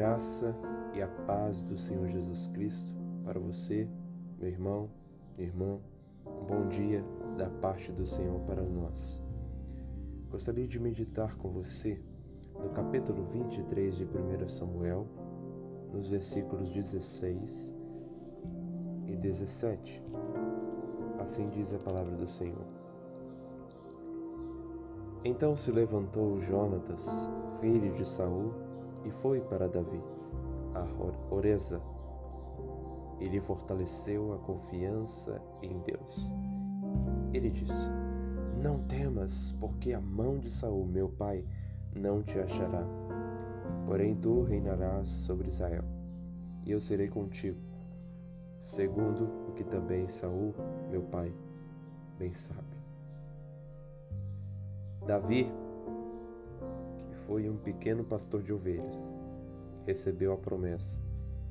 graça e a paz do Senhor Jesus Cristo para você, meu irmão, minha irmã. Um bom dia da parte do Senhor para nós. Gostaria de meditar com você no capítulo 23 de 1 Samuel, nos versículos 16 e 17. Assim diz a palavra do Senhor. Então se levantou Jonatas, filho de Saul, e foi para Davi, a Oreza, e lhe fortaleceu a confiança em Deus. Ele disse: Não temas, porque a mão de Saul, meu pai, não te achará. Porém tu reinarás sobre Israel, e eu serei contigo, segundo o que também Saul, meu pai, bem sabe. Davi foi um pequeno pastor de ovelhas. Recebeu a promessa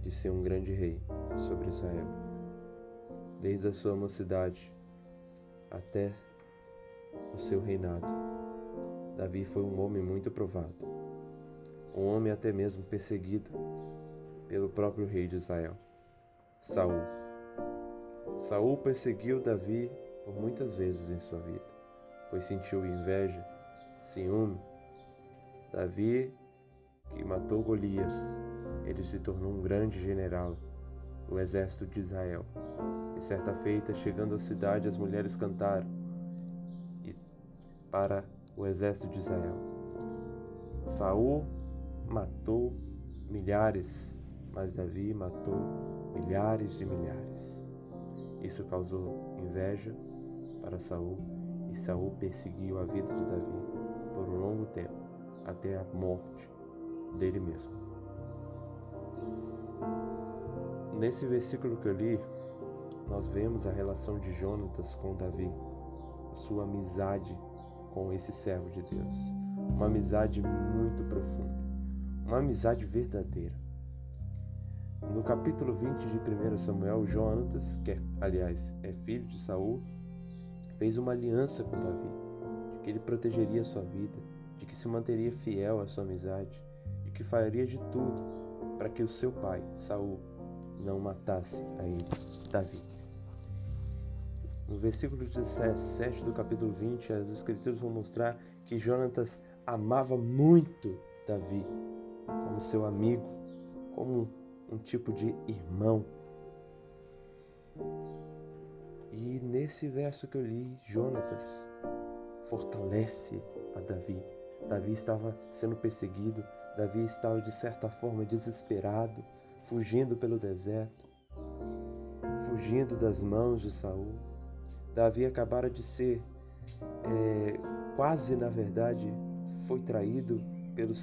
de ser um grande rei sobre Israel. Desde a sua mocidade até o seu reinado, Davi foi um homem muito provado, um homem até mesmo perseguido pelo próprio rei de Israel, Saul. Saul perseguiu Davi por muitas vezes em sua vida, pois sentiu inveja, ciúme Davi, que matou Golias, ele se tornou um grande general do exército de Israel. E certa feita, chegando à cidade, as mulheres cantaram para o exército de Israel. Saul matou milhares, mas Davi matou milhares de milhares. Isso causou inveja para Saul e Saul perseguiu a vida de Davi por um longo tempo até a morte dele mesmo. Nesse versículo que eu li, nós vemos a relação de Jonatas com Davi, sua amizade com esse servo de Deus. Uma amizade muito profunda, uma amizade verdadeira. No capítulo 20 de 1 Samuel, Jonatas, que é, aliás é filho de Saul, fez uma aliança com Davi, de que ele protegeria sua vida, que se manteria fiel à sua amizade, e que faria de tudo para que o seu pai, Saul, não matasse a ele, Davi. No versículo 17 do capítulo 20, as escrituras vão mostrar que Jonatas amava muito Davi como seu amigo, como um tipo de irmão. E nesse verso que eu li, Jonatas fortalece a Davi Davi estava sendo perseguido, Davi estava de certa forma desesperado, fugindo pelo deserto, fugindo das mãos de Saul. Davi acabara de ser é, quase, na verdade, foi traído pelo,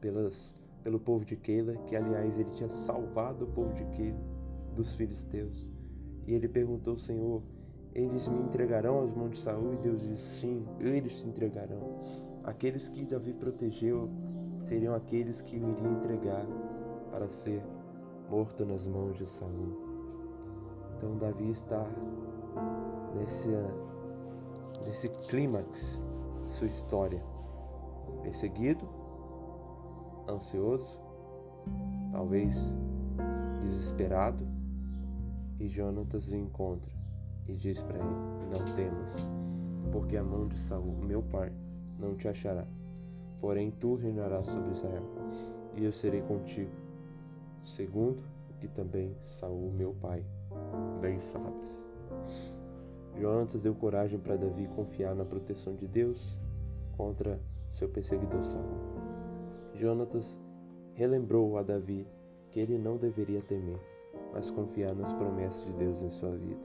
pelas, pelo povo de Keila, que aliás ele tinha salvado o povo de Keila dos filisteus. E ele perguntou ao Senhor: Eles me entregarão às mãos de Saul? E Deus disse: Sim, eles te entregarão. Aqueles que Davi protegeu seriam aqueles que o iriam entregar para ser morto nas mãos de Saul. Então Davi está nesse, nesse clímax de sua história. Perseguido, ansioso, talvez desesperado, e Jonatas o encontra e diz para ele: Não temas, porque a mão de Saul, meu pai, não te achará. Porém, tu reinarás sobre Israel, e eu serei contigo, segundo o que também Saul, meu pai, bem sabes. Jonatas deu coragem para Davi confiar na proteção de Deus contra seu perseguidor Saul. Jonatas relembrou a Davi que ele não deveria temer, mas confiar nas promessas de Deus em sua vida.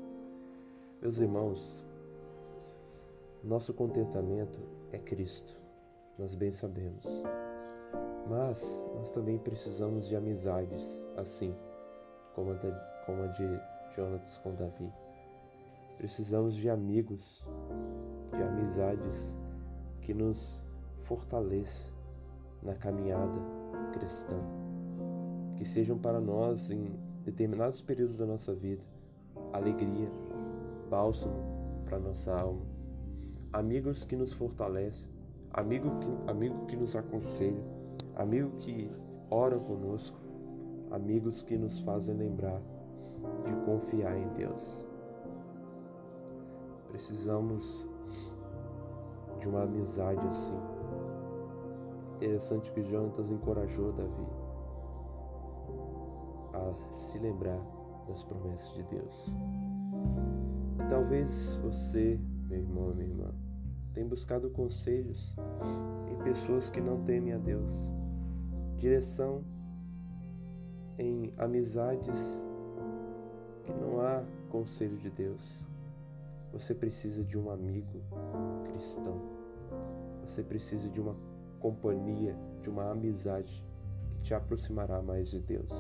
Meus irmãos, nosso contentamento é Cristo, nós bem sabemos. Mas nós também precisamos de amizades assim, como a de, como a de Jonatas com Davi. Precisamos de amigos, de amizades que nos fortaleçam na caminhada cristã, que sejam para nós em determinados períodos da nossa vida alegria, bálsamo para nossa alma, amigos que nos fortalecem, amigo que, amigo que nos aconselha, amigo que ora conosco, amigos que nos fazem lembrar de confiar em Deus. Precisamos de uma amizade assim. Interessante que Jonatas encorajou Davi a se lembrar das promessas de Deus. Talvez você, meu irmão, minha irmã, tenha buscado conselhos em pessoas que não temem a Deus, direção em amizades que não há conselho de Deus. Você precisa de um amigo cristão. Você precisa de uma companhia, de uma amizade que te aproximará mais de Deus.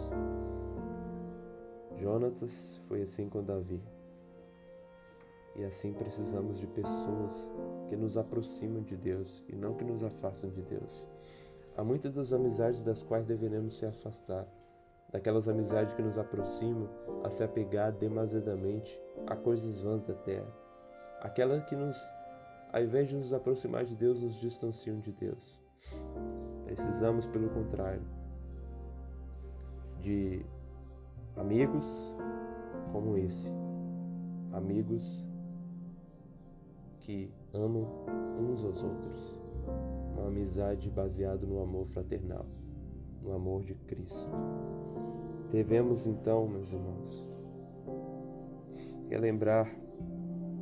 Jonatas foi assim com Davi. E assim precisamos de pessoas que nos aproximam de Deus e não que nos afastam de Deus. Há muitas das amizades das quais deveremos se afastar, daquelas amizades que nos aproximam a se apegar demasiadamente a coisas vãs da terra, aquelas que nos, ao invés de nos aproximar de Deus, nos distanciam de Deus. Precisamos, pelo contrário, de amigos como esse, amigos que amam uns aos outros, uma amizade baseada no amor fraternal, no amor de Cristo. Devemos então, meus irmãos, relembrar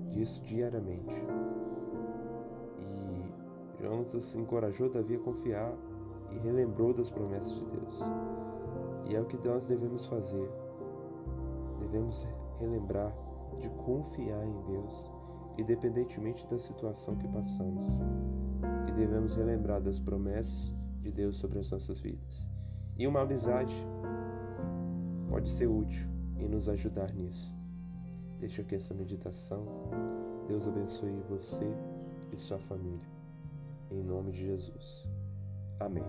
disso diariamente. E Jonas encorajou Davi a confiar e relembrou das promessas de Deus. E é o que nós devemos fazer. Devemos relembrar de confiar em Deus independentemente da situação que passamos, e devemos relembrar das promessas de Deus sobre as nossas vidas. E uma amizade pode ser útil e nos ajudar nisso. Deixo aqui essa meditação. Deus abençoe você e sua família. Em nome de Jesus. Amém.